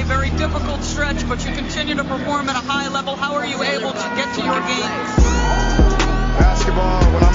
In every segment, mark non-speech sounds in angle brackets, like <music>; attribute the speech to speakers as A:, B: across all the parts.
A: a very difficult stretch, but you continue to perform at a high level. How are you able to get to your games?
B: Basketball,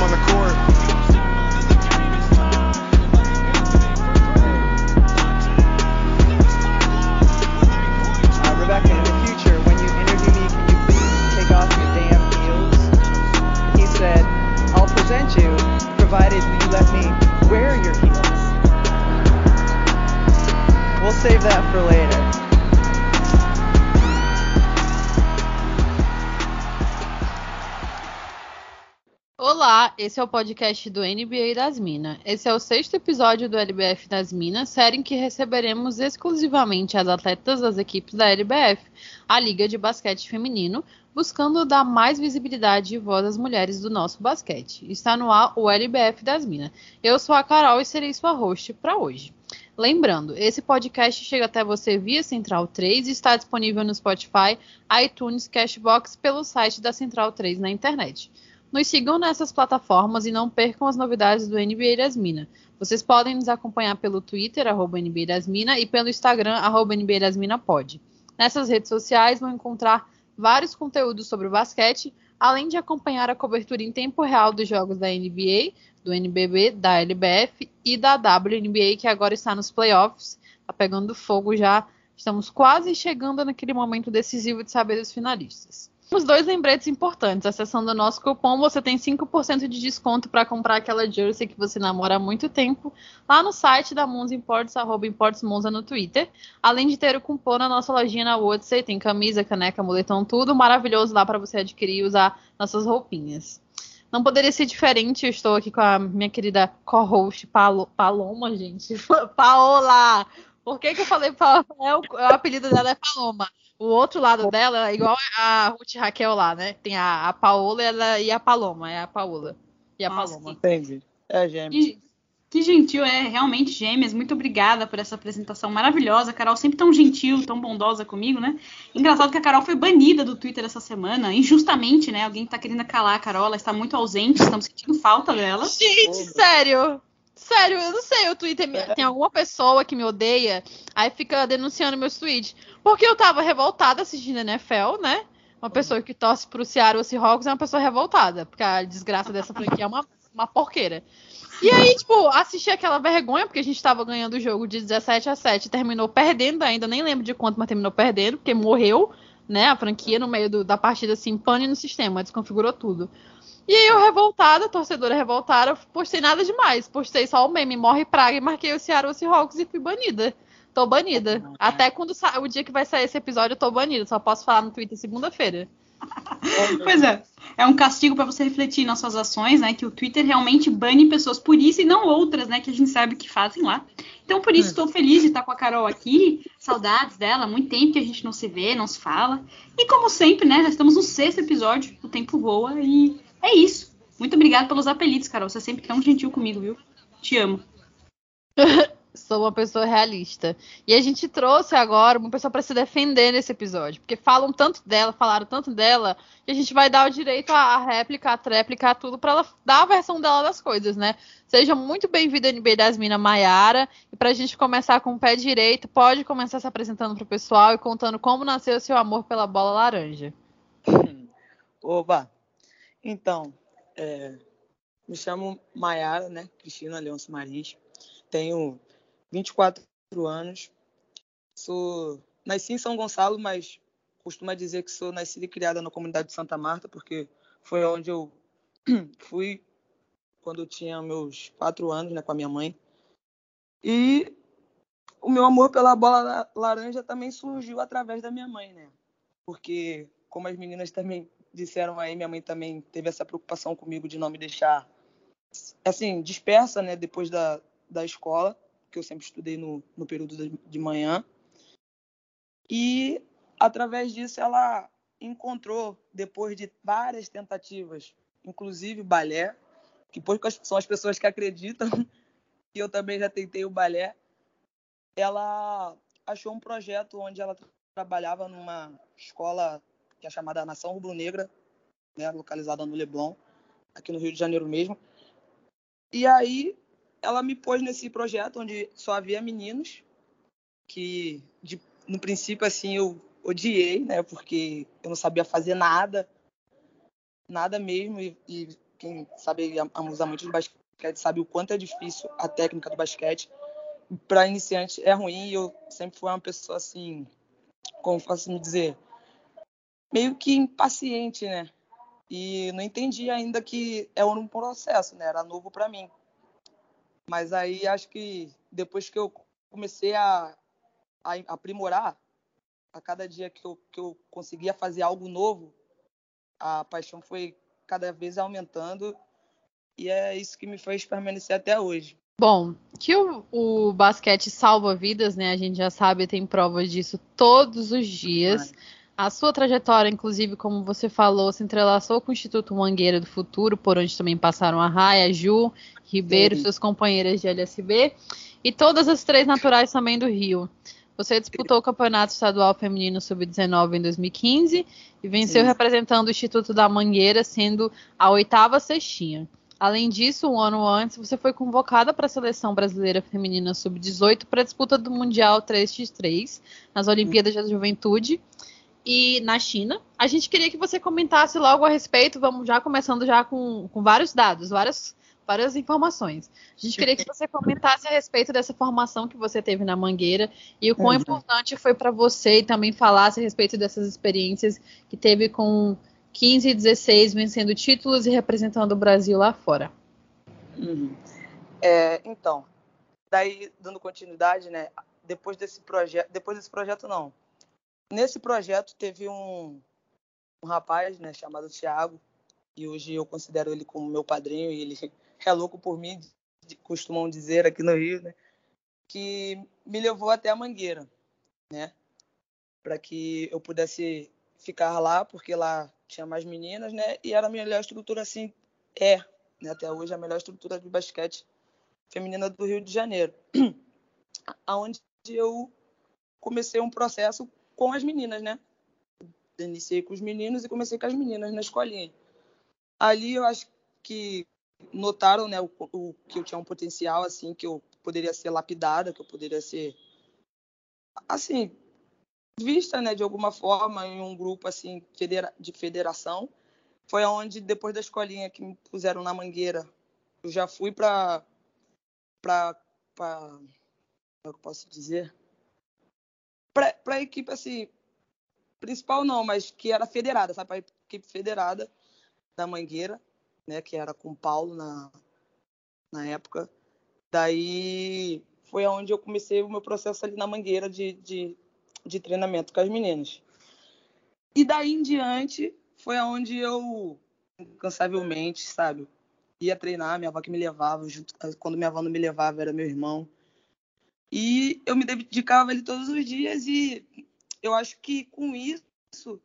C: esse é o podcast do NBA das Minas. Esse é o sexto episódio do LBF das Minas, série em que receberemos exclusivamente as atletas das equipes da LBF, a Liga de Basquete Feminino, buscando dar mais visibilidade e voz às mulheres do nosso basquete. Está no ar o LBF das Minas. Eu sou a Carol e serei sua host para hoje. Lembrando, esse podcast chega até você via Central 3 e está disponível no Spotify, iTunes, Cashbox pelo site da Central 3 na internet. Nos sigam nessas plataformas e não percam as novidades do NBA das Minas. Vocês podem nos acompanhar pelo Twitter, arroba NBA e pelo Instagram, arroba NBA. Nessas redes sociais vão encontrar vários conteúdos sobre o basquete, além de acompanhar a cobertura em tempo real dos jogos da NBA, do NBB, da LBF e da WNBA, que agora está nos playoffs, está pegando fogo já. Estamos quase chegando naquele momento decisivo de saber os finalistas. Temos dois lembretes importantes. Acessando o nosso cupom, você tem 5% de desconto para comprar aquela jersey que você namora há muito tempo lá no site da Monza Imports, arroba Imports Monza no Twitter. Além de ter o cupom na nossa lojinha na Woodset, tem camisa, caneca, moletom, tudo maravilhoso lá para você adquirir e usar nossas roupinhas. Não poderia ser diferente, eu estou aqui com a minha querida co-host Palo, Paloma, gente. <laughs> Paola! Por que, que eu falei Paloma? É o, o apelido dela é Paloma. O outro lado dela é igual a Ruth Raquel lá, né? Tem a, a Paola e, ela, e a Paloma. É a Paola e a
D: Nossa,
C: Paloma.
E: Entendi. É, gêmeo.
D: Que, que gentil, é realmente gêmeas. Muito obrigada por essa apresentação maravilhosa. A Carol sempre tão gentil, tão bondosa comigo, né? Engraçado que a Carol foi banida do Twitter essa semana, injustamente, né? Alguém tá querendo calar a Carol, ela está muito ausente, estamos sentindo falta dela.
C: Gente, sério. Sério, eu não sei, o Twitter me- tem alguma pessoa que me odeia, aí fica denunciando meus tweets. Porque eu tava revoltada assistindo a NFL, né? Uma pessoa que torce pro Seattle Seahawks é uma pessoa revoltada, porque a desgraça dessa franquia é uma, uma porqueira. E aí, tipo, assisti aquela vergonha, porque a gente tava ganhando o jogo de 17 a 7, terminou perdendo ainda, nem lembro de quanto, mas terminou perdendo, porque morreu, né, a franquia no meio do- da partida, assim, pane no sistema, desconfigurou tudo. E aí eu revoltada, torcedora revoltada, postei nada demais. Postei só o meme, morre praga e marquei o Seattle Seahawks e fui banida. Tô banida. Até quando o dia que vai sair esse episódio, eu tô banida. Só posso falar no Twitter segunda-feira. <laughs>
D: Pois é, é um castigo para você refletir nas suas ações, né? Que o Twitter realmente bane pessoas por isso e não outras, né? Que a gente sabe que fazem lá. Então, por isso, estou feliz de estar com a Carol aqui. Saudades dela, muito tempo que a gente não se vê, não se fala. E como sempre, né? Já estamos no sexto episódio, o tempo voa e é isso. Muito obrigada pelos apelidos, Carol. Você é sempre tão gentil comigo, viu? Te amo. <laughs>
C: Sou uma pessoa realista. E a gente trouxe agora uma pessoa para se defender nesse episódio. Porque falam tanto dela, falaram tanto dela, que a gente vai dar o direito à réplica, à tréplica, a tudo, para ela dar a versão dela das coisas, né? Seja muito bem-vinda, NB das Minas Maiara. E para a gente começar com o pé direito, pode começar se apresentando para o pessoal e contando como nasceu o seu amor pela bola laranja. <laughs>
E: Oba! Então, é, me chamo Maiara, né? Cristina Leôncio Marins. Tenho 24 anos. Sou nasci em São Gonçalo, mas costumo dizer que sou nascida e criada na comunidade de Santa Marta, porque foi onde eu <clears throat> fui quando eu tinha meus quatro anos, né, com a minha mãe. E o meu amor pela bola la- laranja também surgiu através da minha mãe, né? Porque, como as meninas também disseram aí, minha mãe também teve essa preocupação comigo de não me deixar, assim, dispersa, né, depois da, da escola, que eu sempre estudei no, no período de, manhã. E, através disso, ela encontrou, depois de várias tentativas, inclusive balé, que poucas são as pessoas que acreditam que <laughs> eu também já tentei o balé, ela achou um projeto onde ela tra- trabalhava numa escola que é chamada Nação Rubro-Negra, né, localizada no Leblon, aqui no Rio de Janeiro mesmo. E aí ela me pôs nesse projeto onde só havia meninos que de no princípio, assim, eu odiei, né? Porque eu não sabia fazer nada, nada mesmo. E, e quem sabe usar muito de basquete sabe o quanto é difícil a técnica do basquete. Para iniciante é ruim. Eu sempre fui uma pessoa assim, como posso me dizer, meio que impaciente, né? E não entendi ainda que é um processo, né? Era novo para mim. Mas aí acho que depois que eu comecei a, a aprimorar, a cada dia que eu, que eu conseguia fazer algo novo, a paixão foi cada vez aumentando e é isso que me fez permanecer até hoje.
C: Bom, que o, o basquete salva vidas, né? A gente já sabe, tem provas disso todos os dias. A sua trajetória, inclusive, como você falou, se entrelaçou com o Instituto Mangueira do Futuro, por onde também passaram a Raia, Ju, Ribeiro, Sim. suas companheiras de LSB, e todas as três naturais também do Rio. Você disputou o Campeonato Estadual Feminino Sub-19 em 2015 e venceu Sim. representando o Instituto da Mangueira, sendo a oitava cestinha. Além disso, um ano antes, você foi convocada para a Seleção Brasileira Feminina Sub-18 para a disputa do Mundial 3x3 nas Olimpíadas da Juventude e na China. A gente queria que você comentasse logo a respeito, vamos já começando já com, com vários dados, várias, várias informações. A gente queria que você comentasse a respeito dessa formação que você teve na Mangueira e o quão uhum. importante foi para você e também falasse a respeito dessas experiências que teve com 15 e 16 vencendo títulos e representando o Brasil lá fora.
E: Uhum. É, então, daí dando continuidade, né? Depois desse projeto, depois desse projeto não, Nesse projeto teve um, um rapaz, né, chamado Thiago, e hoje eu considero ele como meu padrinho, e ele <laughs> é louco por mim, costumam dizer aqui no Rio, né, que me levou até a Mangueira, né, para que eu pudesse ficar lá, porque lá tinha mais meninas, né, e era a melhor estrutura, assim, é, né, até hoje a melhor estrutura de basquete feminina do Rio de Janeiro, <clears throat> aonde eu comecei um processo com as meninas, né? Iniciei com os meninos e comecei com as meninas na escolinha. Ali eu acho que notaram, né, o, o, que eu tinha um potencial, assim, que eu poderia ser lapidada, que eu poderia ser, assim, vista, né, de alguma forma em um grupo, assim, de federação. Foi onde, depois da escolinha que me puseram na Mangueira, eu já fui para para como é eu posso dizer para a equipe assim principal não, mas que era federada, sabe, para a equipe federada da Mangueira, né, que era com o Paulo na na época. Daí foi onde eu comecei o meu processo ali na Mangueira de, de, de treinamento com as meninas. E daí em diante foi onde eu incansavelmente, sabe, ia treinar, minha avó que me levava, junto, quando minha avó não me levava era meu irmão. E eu me dedicava ali todos os dias e eu acho que com isso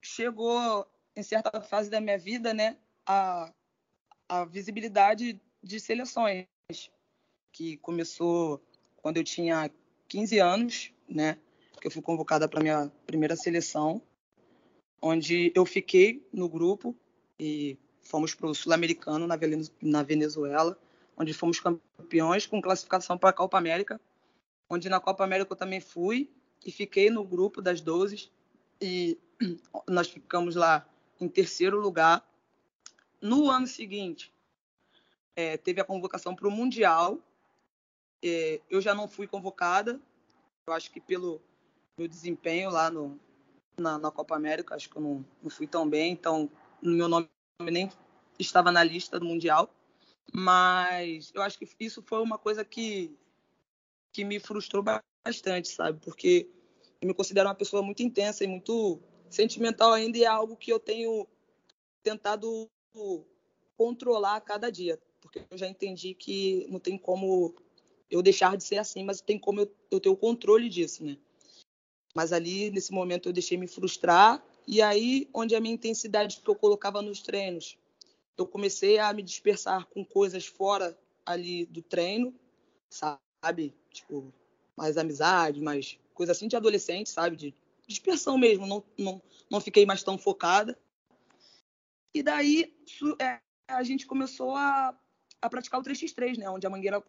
E: chegou em certa fase da minha vida, né, a, a visibilidade de seleções, que começou quando eu tinha 15 anos, né, que eu fui convocada para minha primeira seleção, onde eu fiquei no grupo e fomos para o Sul-Americano na Venezuela, onde fomos campeões com classificação para a Copa América onde na Copa América eu também fui e fiquei no grupo das 12 e <clears throat> nós ficamos lá em terceiro lugar. No ano seguinte, é, teve a convocação para o Mundial. É, eu já não fui convocada, eu acho que pelo meu desempenho lá no, na, na Copa América, acho que eu não, não fui tão bem, então meu nome nem estava na lista do Mundial. Mas eu acho que isso foi uma coisa que que me frustrou bastante, sabe? Porque eu me considero uma pessoa muito intensa e muito sentimental ainda e é algo que eu tenho tentado controlar a cada dia, porque eu já entendi que não tem como eu deixar de ser assim, mas tem como eu, eu ter o controle disso, né? Mas ali, nesse momento, eu deixei me frustrar e aí, onde a minha intensidade que eu colocava nos treinos, eu comecei a me dispersar com coisas fora ali do treino, sabe? Tipo, mais amizade, mais coisa assim de adolescente, sabe? De dispersão mesmo, não, não, não fiquei mais tão focada. E daí é, a gente começou a, a praticar o 3x3, né? Onde a Mangueira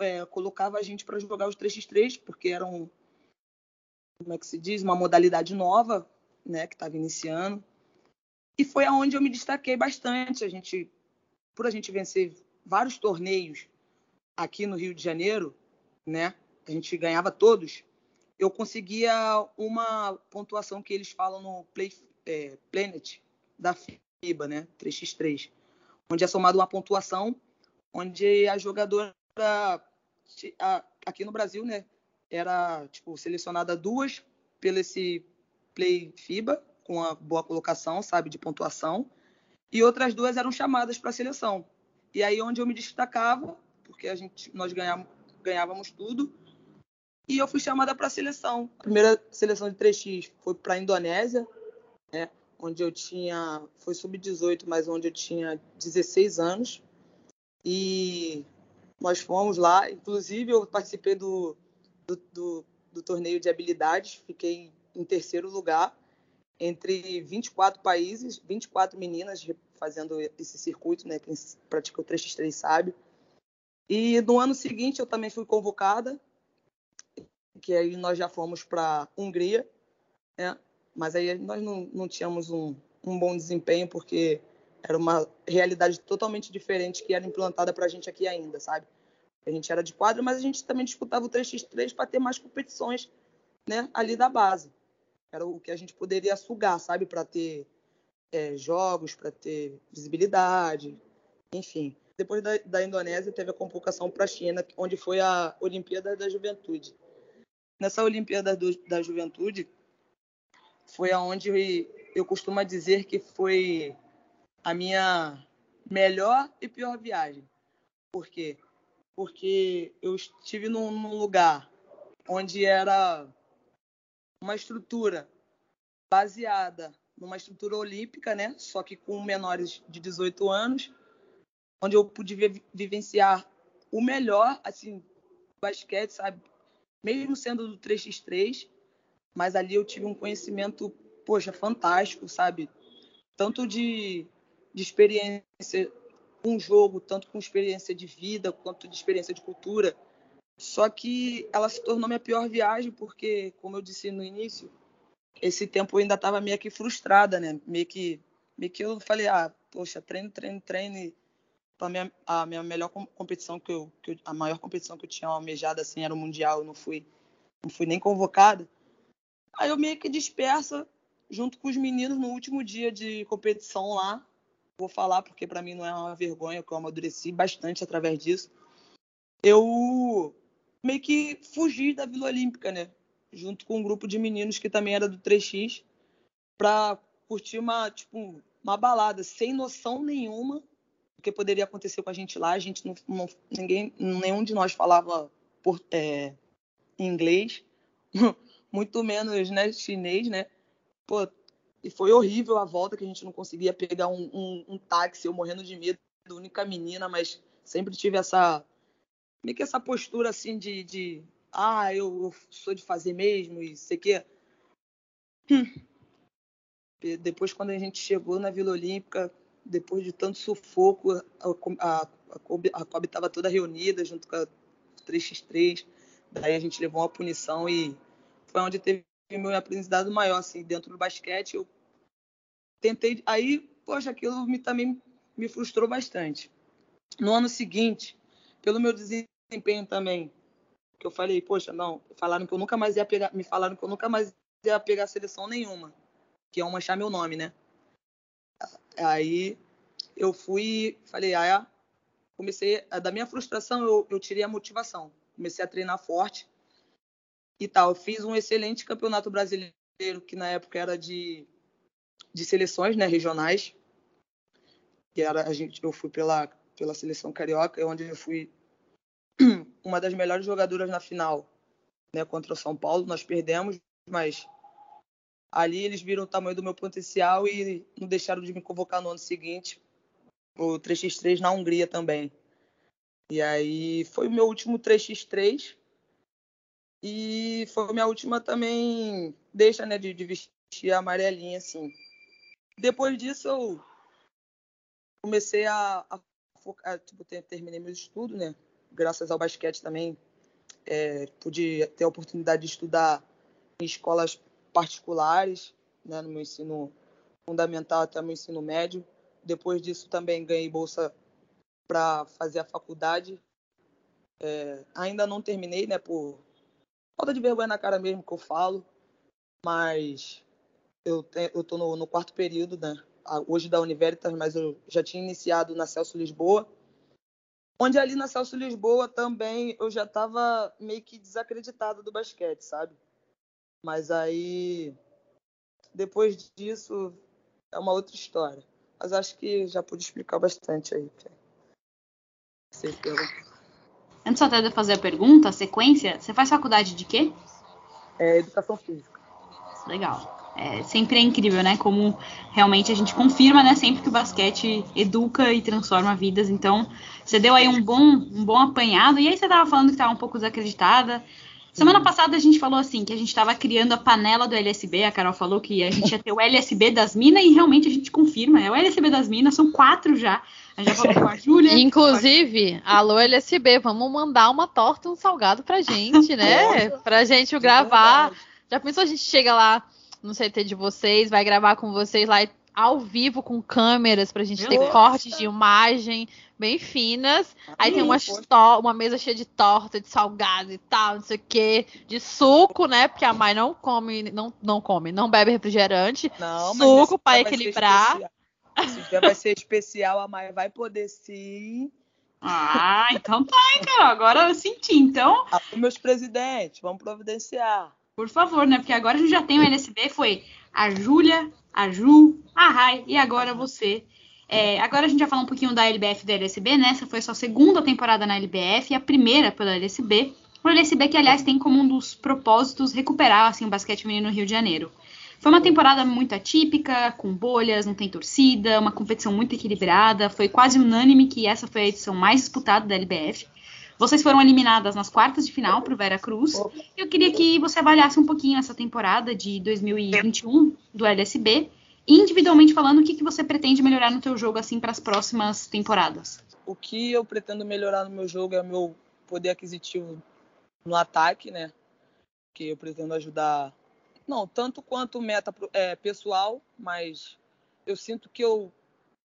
E: é, colocava a gente para jogar os 3x3, porque eram como é que se diz, uma modalidade nova, né, que estava iniciando. E foi aonde eu me destaquei bastante. A gente, por a gente vencer vários torneios aqui no Rio de Janeiro, né, a gente ganhava todos. Eu conseguia uma pontuação que eles falam no Play, é, Planet da FIBA, né, 3x3, onde é somado uma pontuação onde a jogadora aqui no Brasil, né, era tipo selecionada duas pelo esse Play FIBA com uma boa colocação, sabe, de pontuação, e outras duas eram chamadas para a seleção. E aí onde eu me destacava, porque a gente nós ganhávamos, ganhávamos tudo, e eu fui chamada para a seleção. A primeira seleção de 3x foi para a Indonésia, né, onde eu tinha foi sub-18, mas onde eu tinha 16 anos. E nós fomos lá, inclusive eu participei do, do, do, do torneio de habilidades, fiquei em terceiro lugar entre 24 países, 24 meninas fazendo esse circuito, né? Quem pratica o 3x3 sabe. E no ano seguinte eu também fui convocada, que aí nós já fomos para Hungria, né? Mas aí nós não, não tínhamos um, um bom desempenho porque era uma realidade totalmente diferente que era implantada para a gente aqui ainda, sabe? A gente era de quadro, mas a gente também disputava o 3x3 para ter mais competições, né? Ali da base. Era o que a gente poderia sugar, sabe? Para ter é, jogos, para ter visibilidade, enfim. Depois da, da Indonésia, teve a convocação para a China, onde foi a Olimpíada da Juventude. Nessa Olimpíada do, da Juventude, foi aonde eu costumo dizer que foi a minha melhor e pior viagem. Por quê? Porque eu estive num, num lugar onde era uma estrutura baseada numa estrutura olímpica, né? Só que com menores de 18 anos, onde eu pude vivenciar o melhor, assim, basquete, sabe? Mesmo sendo do 3x3, mas ali eu tive um conhecimento, poxa, fantástico, sabe? Tanto de, de experiência com o jogo, tanto com experiência de vida, quanto de experiência de cultura. Só que ela se tornou minha pior viagem, porque, como eu disse no início, esse tempo eu ainda estava meio que frustrada, né? Meio que, meio que eu falei, ah, poxa, treino, treino, treino. Minha, a minha melhor competição que eu, que eu, a maior competição que eu tinha almejado assim era o mundial, eu não fui, não fui nem convocada. Aí eu meio que dispersa junto com os meninos no último dia de competição lá. Vou falar porque para mim não é uma vergonha, que eu amadureci bastante através disso. Eu meio que fugi da Vila Olímpica, né? Junto com um grupo de meninos que também era do 3x, para curtir uma, tipo, uma balada sem noção nenhuma do que poderia acontecer com a gente lá. A gente não, não ninguém, nenhum de nós falava por, é, inglês, <laughs> muito menos, né, chinês, né? Pô, e foi horrível a volta que a gente não conseguia pegar um, um, um táxi, eu morrendo de medo, única menina, mas sempre tive essa meio que essa postura assim de, de ah, eu, eu sou de fazer mesmo e sei que. Hum. Depois, quando a gente chegou na Vila Olímpica, depois de tanto sufoco, a, a, a COB estava toda reunida junto com a 3x3. Daí a gente levou uma punição e foi onde teve meu aprendizado maior, assim, dentro do basquete. Eu tentei. Aí, poxa, aquilo me, também me frustrou bastante. No ano seguinte, pelo meu desempenho também. Que eu falei, poxa, não, falaram que eu nunca mais ia pegar, me falaram que eu nunca mais ia pegar seleção nenhuma, que iam manchar meu nome, né? Aí eu fui, falei, ah, é? comecei, da minha frustração eu, eu tirei a motivação, comecei a treinar forte e tal. Fiz um excelente campeonato brasileiro, que na época era de, de seleções, né, regionais. Que era, a gente, eu fui pela, pela seleção carioca, onde eu fui <clears throat> uma das melhores jogadoras na final, né, contra o São Paulo. Nós perdemos, mas ali eles viram o tamanho do meu potencial e não deixaram de me convocar no ano seguinte, o 3x3 na Hungria também. E aí foi o meu último 3x3 e foi minha última também deixa, né, de, de vestir a amarelinha assim. Depois disso eu comecei a, a focar, tipo, terminei meus estudos, né? graças ao basquete também, é, pude ter a oportunidade de estudar em escolas particulares, né, no meu ensino fundamental até meu ensino médio. Depois disso também ganhei bolsa para fazer a faculdade. É, ainda não terminei, né, por falta de vergonha na cara mesmo que eu falo, mas eu te, eu tô no, no, quarto período, né, hoje da Universitas, mas eu já tinha iniciado na Celso Lisboa, onde ali na Celso Lisboa também eu já estava meio que desacreditado do basquete, sabe? Mas aí depois disso é uma outra história. Mas acho que já pude explicar bastante aí.
D: Antes até de fazer a pergunta, a sequência, você faz faculdade de quê?
E: É, educação física.
D: Legal. É, sempre é incrível, né? Como realmente a gente confirma, né? Sempre que o basquete educa e transforma vidas. Então, você deu aí um bom, um bom apanhado. E aí você tava falando que estava um pouco desacreditada. Semana passada a gente falou assim que a gente estava criando a panela do LSB. A Carol falou que a gente ia ter o LSB das minas e realmente a gente confirma. É o LSB das minas, são quatro já. A gente já falou com a Júlia. <laughs>
C: Inclusive, a... alô LSB, vamos mandar uma torta, um salgado pra gente, né? <laughs> pra gente gravar. Já pensou a gente chega lá no CT de vocês, vai gravar com vocês lá ao vivo com câmeras pra gente Meu ter Deus. cortes de imagem bem finas. Aí tem uma, uma mesa cheia de torta, de salgado e tal, não sei o quê, de suco, né? Porque a mãe não come, não, não come, não bebe refrigerante. Não, suco para equilibrar.
E: Esse dia vai ser especial, a Maia vai poder sim.
D: Ah, então tá, Carol. Agora eu senti, então.
E: Ah, meus presidentes, vamos providenciar.
D: Por favor, né? Porque agora a gente já tem o LSB, foi a Júlia, a Ju, a Rai e agora você. É, agora a gente vai falar um pouquinho da LBF e da LSB, né? Essa foi sua segunda temporada na LBF e a primeira pela LSB. O LSB que, aliás, tem como um dos propósitos recuperar assim, o basquete feminino no Rio de Janeiro. Foi uma temporada muito atípica, com bolhas, não tem torcida, uma competição muito equilibrada. Foi quase unânime que essa foi a edição mais disputada da LBF. Vocês foram eliminadas nas quartas de final para o Vera Cruz. Eu queria que você avaliasse um pouquinho essa temporada de 2021 do LSB. Individualmente falando, o que, que você pretende melhorar no teu jogo assim para as próximas temporadas?
E: O que eu pretendo melhorar no meu jogo é o meu poder aquisitivo no ataque, né? Que eu pretendo ajudar, não tanto quanto meta é, pessoal, mas eu sinto que eu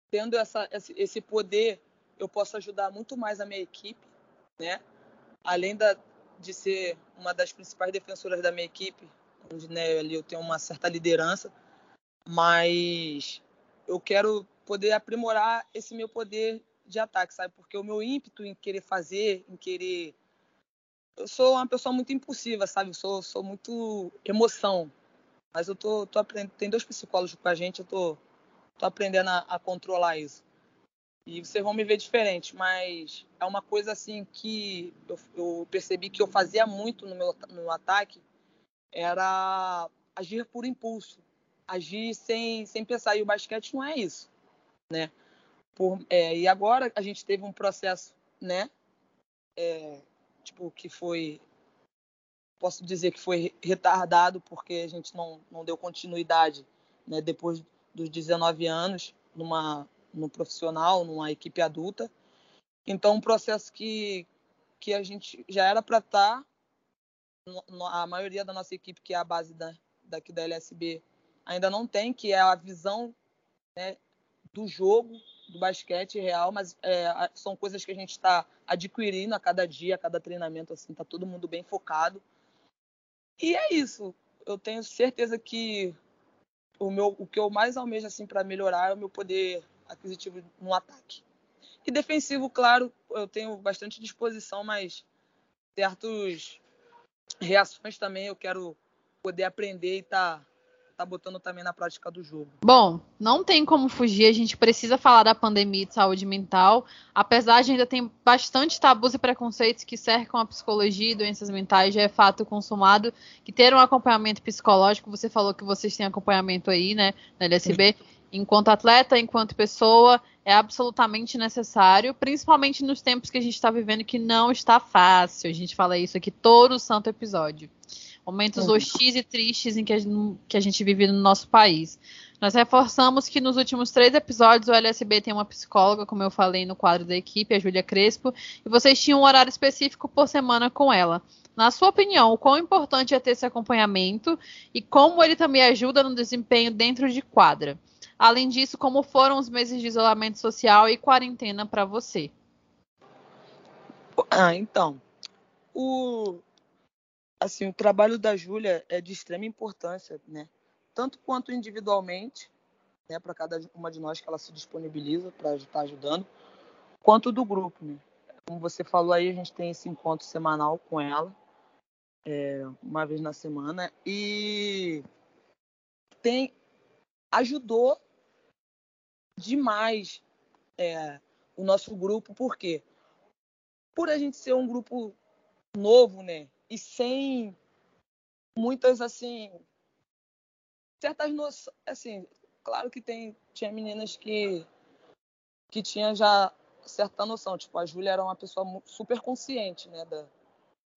E: tendo essa, esse poder, eu posso ajudar muito mais a minha equipe né? Além da, de ser uma das principais defensoras da minha equipe, onde né, ali eu tenho uma certa liderança, mas eu quero poder aprimorar esse meu poder de ataque, sabe? Porque o meu ímpeto em querer fazer, em querer eu sou uma pessoa muito impulsiva, sabe? Eu sou, sou muito emoção. Mas eu tô, tô aprendendo. Tem dois psicólogos com a gente, eu tô, tô aprendendo a, a controlar isso. E vocês vão me ver diferente, mas é uma coisa assim que eu, eu percebi que eu fazia muito no meu no ataque, era agir por impulso, agir sem, sem pensar. E o basquete não é isso, né? Por, é, e agora a gente teve um processo, né? É, tipo, que foi, posso dizer que foi retardado, porque a gente não, não deu continuidade, né? Depois dos 19 anos, numa no profissional, numa equipe adulta. Então, um processo que, que a gente já era para estar, tá, a maioria da nossa equipe, que é a base da, daqui da LSB, ainda não tem, que é a visão né, do jogo, do basquete real, mas é, são coisas que a gente está adquirindo a cada dia, a cada treinamento, assim, tá todo mundo bem focado. E é isso. Eu tenho certeza que o meu, o que eu mais almejo assim para melhorar é o meu poder aquisitivo no ataque. E defensivo, claro, eu tenho bastante disposição, mas certas reações também eu quero poder aprender e estar tá, tá botando também na prática do jogo.
C: Bom, não tem como fugir, a gente precisa falar da pandemia de saúde mental, apesar de ainda tem bastante tabus e preconceitos que cercam a psicologia e doenças mentais, já é fato consumado que ter um acompanhamento psicológico, você falou que vocês têm acompanhamento aí, né, na LSB, enquanto atleta, enquanto pessoa, é absolutamente necessário, principalmente nos tempos que a gente está vivendo, que não está fácil. A gente fala isso aqui todo santo episódio. Momentos uhum. hostis e tristes em que a, que a gente vive no nosso país. Nós reforçamos que nos últimos três episódios o LSB tem uma psicóloga, como eu falei no quadro da equipe, a Júlia Crespo, e vocês tinham um horário específico por semana com ela. Na sua opinião, o quão importante é ter esse acompanhamento e como ele também ajuda no desempenho dentro de quadra? Além disso, como foram os meses de isolamento social e quarentena para você?
E: Ah, então, o assim, o trabalho da Júlia é de extrema importância, né? Tanto quanto individualmente, né, para cada uma de nós que ela se disponibiliza para estar ajudando, quanto do grupo, né? Como você falou aí, a gente tem esse encontro semanal com ela, é, uma vez na semana, e tem ajudou demais é, o nosso grupo, por quê? Por a gente ser um grupo novo, né? E sem muitas, assim, certas noções, assim, claro que tem, tinha meninas que, que tinha já certa noção, tipo, a Júlia era uma pessoa super consciente, né, da,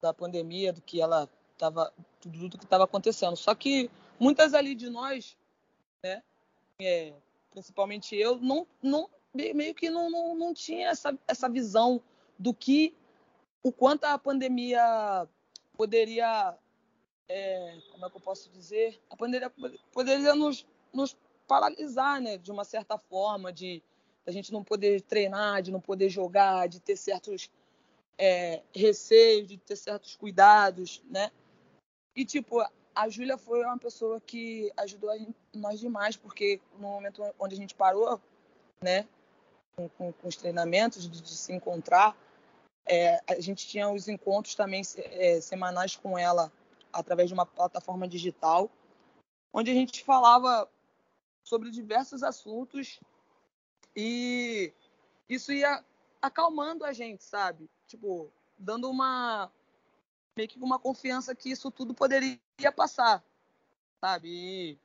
E: da pandemia, do que ela estava, tudo, tudo que estava acontecendo. Só que muitas ali de nós, né, é, principalmente eu, não, não meio que não, não, não tinha essa, essa visão do que, o quanto a pandemia poderia, é, como é que eu posso dizer, a pandemia poderia nos, nos paralisar, né, de uma certa forma, de a gente não poder treinar, de não poder jogar, de ter certos é, receios, de ter certos cuidados, né? E tipo, a Júlia foi uma pessoa que ajudou gente, nós demais, porque no momento onde a gente parou, né, com, com, com os treinamentos, de, de, se encontrar, é, a gente tinha os encontros também é, semanais com ela através de uma plataforma digital, onde a gente falava sobre diversos assuntos e isso ia acalmando a gente, sabe? Tipo, dando uma meio que uma confiança que isso tudo poderia passar, sabe? E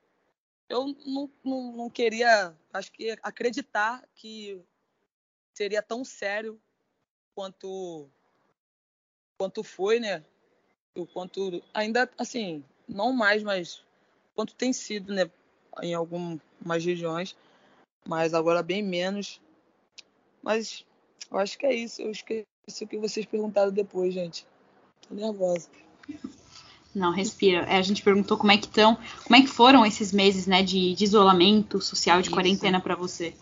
E: eu não, não, não queria, acho que acreditar que seria tão sério quanto quanto foi, né? O quanto ainda assim, não mais, mas quanto tem sido, né? Em algum, umas regiões, mas agora bem menos. Mas eu acho que é isso. Eu esqueci o que vocês perguntaram depois, gente. Tô nervosa.
D: Não, respira. É, a gente perguntou como é que estão, como é que foram esses meses, né, de, de isolamento social, de isso. quarentena para você.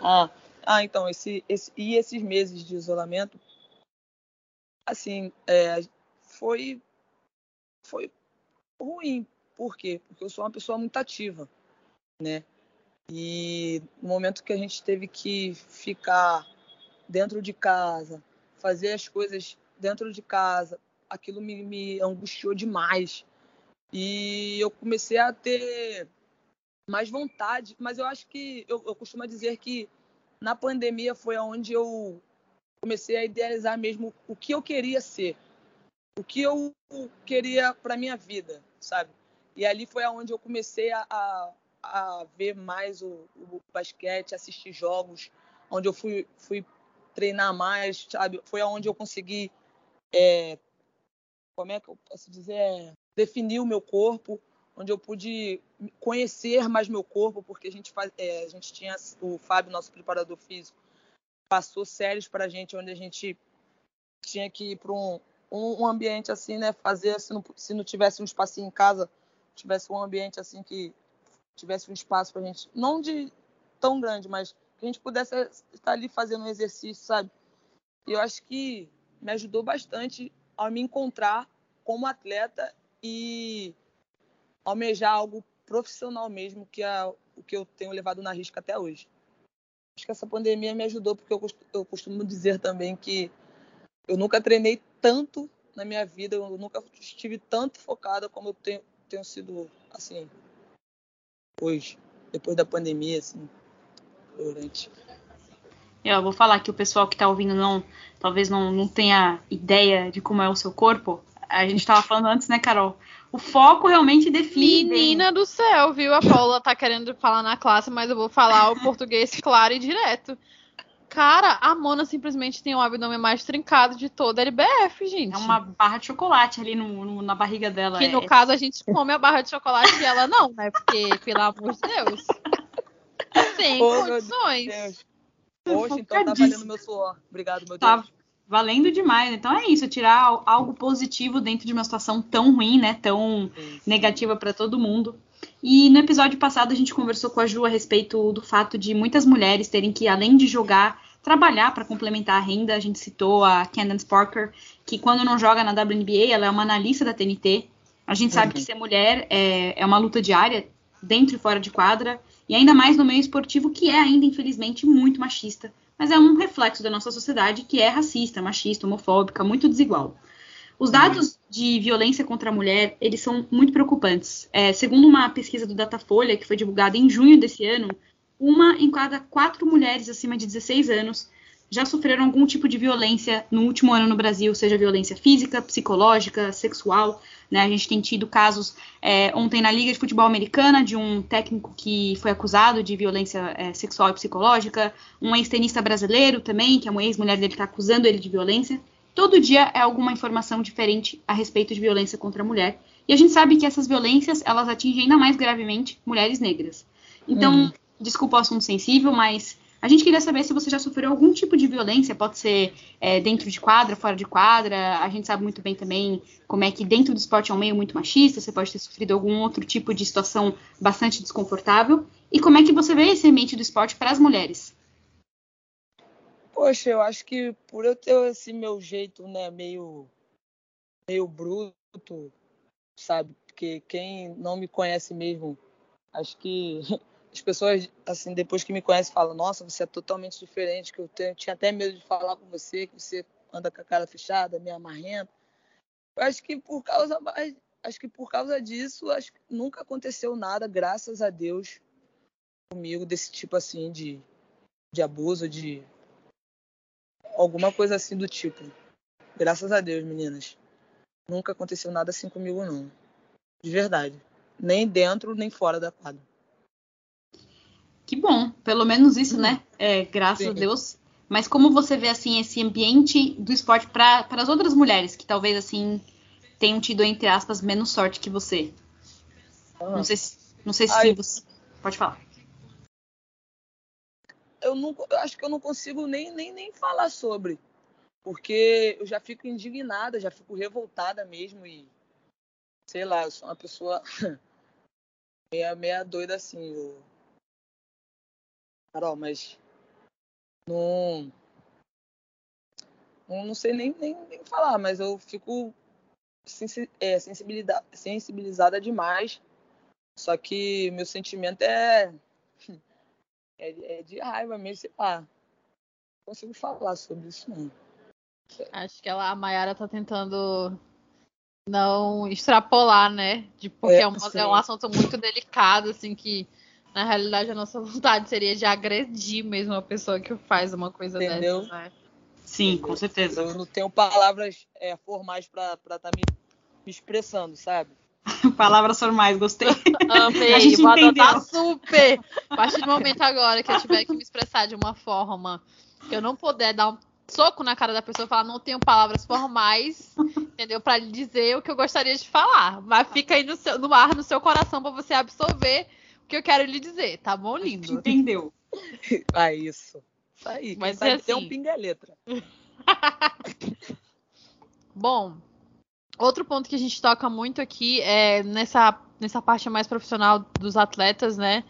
E: Ah, ah, então esse, esse e esses meses de isolamento, assim, é, foi foi ruim. Por quê? Porque eu sou uma pessoa muito ativa né? E no momento que a gente teve que ficar dentro de casa, fazer as coisas dentro de casa, aquilo me, me angustiou demais. E eu comecei a ter mais vontade, mas eu acho que eu, eu costumo dizer que na pandemia foi onde eu comecei a idealizar mesmo o que eu queria ser, o que eu queria para minha vida, sabe? E ali foi aonde eu comecei a, a, a ver mais o, o, basquete, assistir jogos, onde eu fui, fui treinar mais, sabe? Foi aonde eu consegui, é, como é que eu posso dizer, é, definir o meu corpo, onde eu pude conhecer mais meu corpo, porque a gente faz, é, a gente tinha o Fábio, nosso preparador físico, passou séries para a gente, onde a gente tinha que ir para um, um, ambiente assim, né? Fazer se não, se não tivesse um espacinho em casa, tivesse um ambiente assim que tivesse um espaço para a gente, não de tão grande, mas que a gente pudesse estar ali fazendo um exercício, sabe? E eu acho que me ajudou bastante a me encontrar como atleta e almejar algo profissional mesmo, que é o que eu tenho levado na risca até hoje. Acho que essa pandemia me ajudou, porque eu costumo dizer também que eu nunca treinei tanto na minha vida, eu nunca estive tanto focada como eu tenho, tenho sido, assim, depois, depois da pandemia, assim, durante.
D: Eu vou falar que o pessoal que está ouvindo não, talvez não, não tenha ideia de como é o seu corpo. A gente estava falando antes, né, Carol? O foco realmente define.
C: Menina do céu, viu? A Paula tá querendo falar na classe, mas eu vou falar o português <laughs> claro e direto. Cara, a Mona simplesmente tem o abdômen mais trincado de toda a LBF, gente.
D: É uma barra de chocolate ali no, no, na barriga dela.
C: Que
D: é...
C: no caso a gente come a barra de chocolate e ela não, né? Porque, pelo amor de Deus. Sem oh, condições.
E: Poxa, então tá valendo meu suor. Obrigado, meu tá.
D: Valendo demais. Então é isso, tirar algo positivo dentro de uma situação tão ruim, né? Tão negativa para todo mundo. E no episódio passado a gente conversou com a Ju a respeito do fato de muitas mulheres terem que, além de jogar, trabalhar para complementar a renda. A gente citou a Candace Parker, que quando não joga na WNBA, ela é uma analista da TNT. A gente sabe uhum. que ser mulher é, é uma luta diária, dentro e fora de quadra, e ainda mais no meio esportivo, que é ainda, infelizmente, muito machista. Mas é um reflexo da nossa sociedade que é racista, machista, homofóbica, muito desigual. Os dados de violência contra a mulher, eles são muito preocupantes. É, segundo uma pesquisa do Datafolha, que foi divulgada em junho desse ano, uma em cada quatro mulheres acima de 16 anos já sofreram algum tipo de violência no último ano no Brasil, seja violência física, psicológica, sexual. Né? A gente tem tido casos é, ontem na Liga de Futebol Americana de um técnico que foi acusado de violência é, sexual e psicológica, um ex-tenista brasileiro também, que a ex-mulher dele está acusando ele de violência. Todo dia é alguma informação diferente a respeito de violência contra a mulher. E a gente sabe que essas violências, elas atingem ainda mais gravemente mulheres negras. Então, hum. desculpa o assunto sensível, mas a gente queria saber se você já sofreu algum tipo de violência, pode ser é, dentro de quadra, fora de quadra. A gente sabe muito bem também como é que dentro do esporte é um meio muito machista, você pode ter sofrido algum outro tipo de situação bastante desconfortável. E como é que você vê esse ambiente do esporte para as mulheres?
E: Poxa, eu acho que por eu ter esse meu jeito, né, meio, meio bruto, sabe? Porque quem não me conhece mesmo, acho que as pessoas, assim, depois que me conhecem, falam: Nossa, você é totalmente diferente, que eu tenho, tinha até medo de falar com você, que você anda com a cara fechada, meio amarrenta. Eu acho que por causa, acho que por causa disso, acho que nunca aconteceu nada, graças a Deus, comigo desse tipo assim de, de abuso, de alguma coisa assim do tipo. Graças a Deus, meninas. Nunca aconteceu nada assim comigo, não. De verdade. Nem dentro, nem fora da quadra.
D: Que bom. Pelo menos isso, né? É, graças Sim. a Deus. Mas como você vê, assim, esse ambiente do esporte para as outras mulheres que talvez, assim, tenham tido, entre aspas, menos sorte que você? Ah. Não sei se, não sei se Ai. você... Pode falar
E: eu não eu acho que eu não consigo nem, nem, nem falar sobre. Porque eu já fico indignada, já fico revoltada mesmo e sei lá, eu sou uma pessoa <laughs> meia, meia doida assim. Eu... Carol, mas não, não, sei nem, nem, nem falar, mas eu fico é, sensibilizada, sensibilizada demais. Só que meu sentimento é é, é de raiva mesmo, sei lá. Não consigo falar sobre isso, não.
C: Acho que ela, a Mayara tá tentando não extrapolar, né? De, porque é, é, um, é, um, assunto muito delicado, assim, que na realidade a nossa <laughs> vontade seria de agredir mesmo a pessoa que faz uma coisa Entendeu? dessa, né?
D: Sim, com certeza.
E: Eu não tenho palavras é, formais para estar tá me, me expressando, sabe? <laughs>
D: Palavras formais, gostei. <laughs>
C: Amei, a gente vou entendeu. adotar super. A partir do momento agora que eu tiver que me expressar de uma forma que eu não puder dar um soco na cara da pessoa e falar, não tenho palavras formais, entendeu? Para lhe dizer o que eu gostaria de falar. Mas fica aí no, seu, no ar, no seu coração, para você absorver que eu quero lhe dizer, tá bom, lindo?
D: Entendeu? <laughs>
E: Ah, isso. Isso aí. Mas é assim... um pinga letra. <laughs>
C: bom, Outro ponto que a gente toca muito aqui é nessa, nessa parte mais profissional dos atletas, né?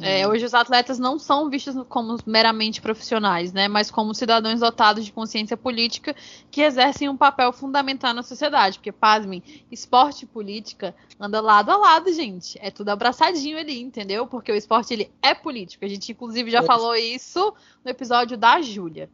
C: É, uhum. hoje os atletas não são vistos como meramente profissionais, né, mas como cidadãos dotados de consciência política que exercem um papel fundamental na sociedade. Porque, pasmem, esporte e política anda lado a lado, gente. É tudo abraçadinho ali, entendeu? Porque o esporte ele é político. A gente, inclusive, já falou isso no episódio da Júlia.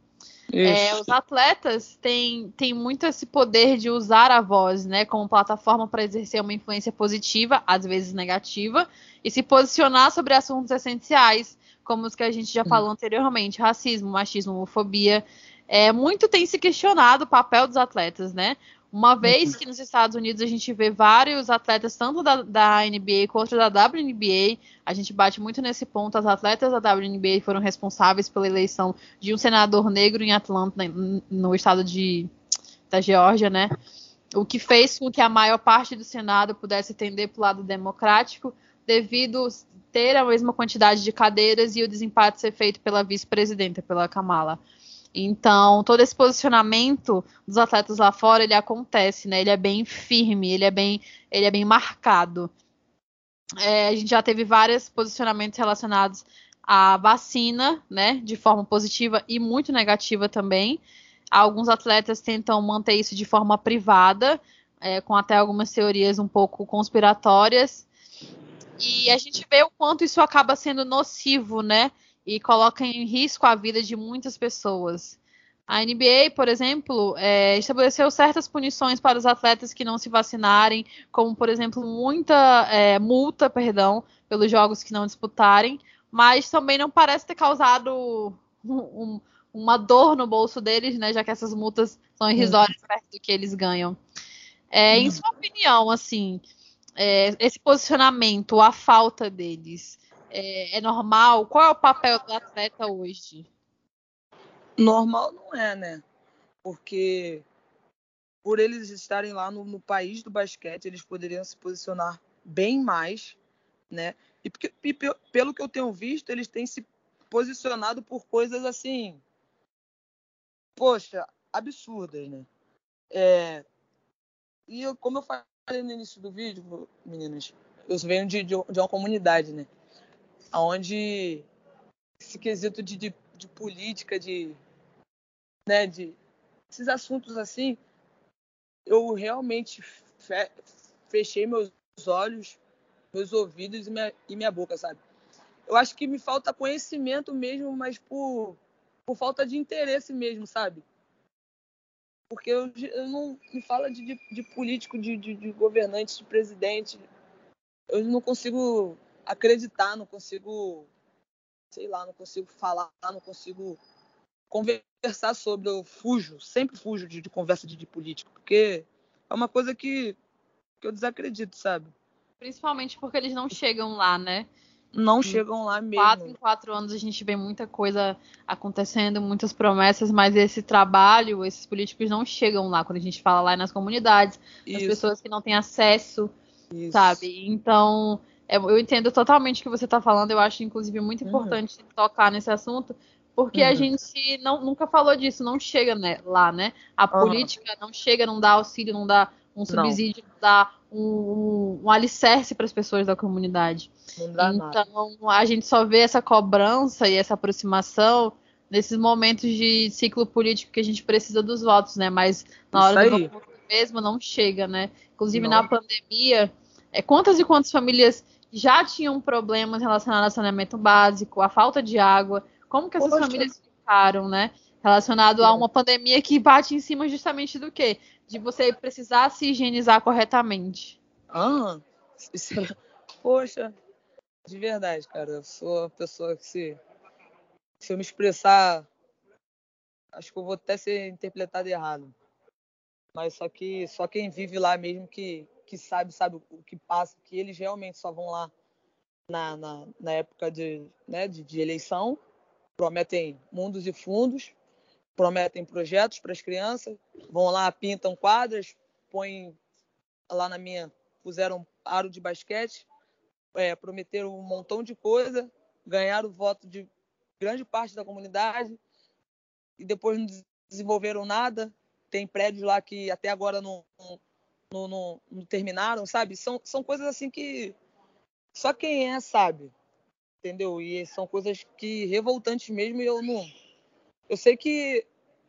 C: É, os atletas têm, têm muito esse poder de usar a voz né, como plataforma para exercer uma influência positiva, às vezes negativa, e se posicionar sobre assuntos essenciais, como os que a gente já falou anteriormente: racismo, machismo, homofobia. É, muito tem se questionado o papel dos atletas, né? Uma vez uhum. que nos Estados Unidos a gente vê vários atletas, tanto da, da, NBA quanto da WNBA, a gente bate muito nesse ponto. As atletas da WNBA foram responsáveis pela eleição de um senador negro em Atlanta, no estado de, da Geórgia, né? O que fez com que a maior parte do Senado pudesse tender para o lado democrático, devido ter a mesma quantidade de cadeiras e o desempate ser feito pela vice-presidenta, pela Kamala. Então, todo esse posicionamento dos atletas lá fora, ele acontece, né? Ele é bem firme, ele é bem, ele é bem marcado. É, a gente já teve vários posicionamentos relacionados à vacina, né? De forma positiva e muito negativa também. Alguns atletas tentam manter isso de forma privada, é, com até algumas teorias um pouco conspiratórias. E a gente vê o quanto isso acaba sendo nocivo, né? E coloca em risco a vida de muitas pessoas. A NBA, por exemplo, é, estabeleceu certas punições para os atletas que não se vacinarem, como, por exemplo, muita é, multa, perdão, pelos jogos que não disputarem, mas também não parece ter causado <laughs> um, uma dor no bolso deles, né, já que essas multas são irrisórias perto do que eles ganham. É, em sua opinião, assim, é, esse posicionamento, a falta deles, é, é normal? Qual é o papel do atleta hoje?
E: Normal não é, né? Porque por eles estarem lá no, no, país do basquete, eles poderiam se posicionar bem mais, né? E, porque, e pelo que eu tenho visto, eles têm se posicionado por coisas assim, poxa, absurdas, né? É, e eu, como eu falei no início do vídeo, meninas, eu venho de, de, de uma comunidade, né? Onde esse quesito de, de, de, política, de, né, de esses assuntos assim, eu realmente fe, fechei meus olhos, meus ouvidos e minha, e minha boca, sabe? Eu acho que me falta conhecimento mesmo, mas por, por falta de interesse mesmo, sabe? Porque eu, eu não me fala de, de, de político, de, de, de governante, de presidente. Eu não consigo acreditar, não consigo, sei lá, não consigo falar, não consigo conversar sobre. Eu fujo, sempre fujo de, de conversa de, de, político, porque é uma coisa que, que eu desacredito, sabe?
C: Principalmente porque eles não chegam lá, né?
E: Não chegam lá mesmo.
C: Quatro em quatro anos a gente vê muita coisa acontecendo, muitas promessas, mas esse trabalho, esses políticos não chegam lá. Quando a gente fala lá nas comunidades, Isso. as pessoas que não têm acesso, Isso. sabe? Então, é, eu entendo totalmente o que você está falando. Eu acho, inclusive, muito uhum. importante uhum. tocar nesse assunto, porque uhum. a gente não, nunca falou disso, não chega né, lá, né? A uhum. política não chega, não dá auxílio, não dá um subsídio, não, não dá um, um, alicerce para as pessoas da comunidade. então, nada. a gente só vê essa cobrança e essa aproximação nesses momentos de ciclo político que a gente precisa dos votos, né? Mas na hora do voto mesmo não chega, né? Inclusive não. na pandemia, é, quantas e quantas famílias já tinham problemas relacionados ao saneamento básico, à falta de água. Como que essas Poxa. famílias ficaram, né? Relacionado a uma pandemia que bate em cima justamente do quê? De você precisar se higienizar corretamente.
E: Ah, é... <laughs> poxa, de verdade, cara. Eu sou uma pessoa que se, se eu me expressar, acho que eu vou até ser interpretado errado. Mas só que só quem vive lá mesmo que, que sabe, sabe o que passa, que eles realmente só vão lá na, na, na época de, né, de, de eleição, prometem mundos e fundos, prometem projetos para as crianças, vão lá, pintam quadras, põem lá na minha, puseram aro de basquete, é, prometeram um montão de coisa, ganharam o voto de grande parte da comunidade e depois não desenvolveram nada. Tem prédios lá que até agora não, não, não, não terminaram, sabe? São, são coisas assim que só quem é sabe, entendeu? E são coisas que revoltantes mesmo e eu não. Eu sei que